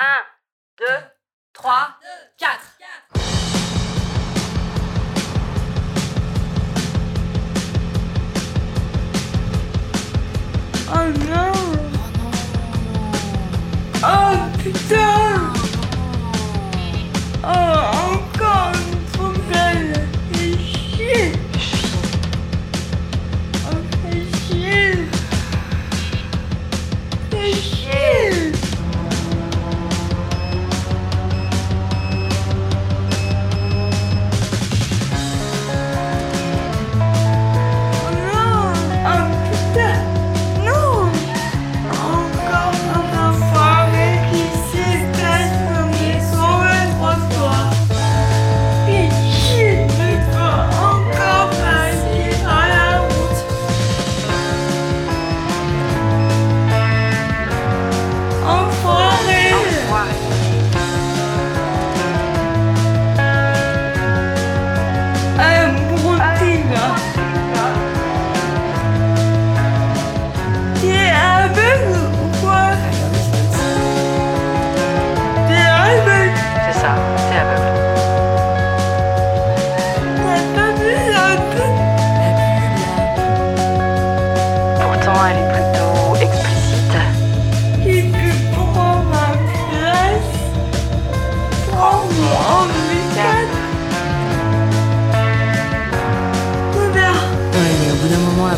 1, 2, 3, 4.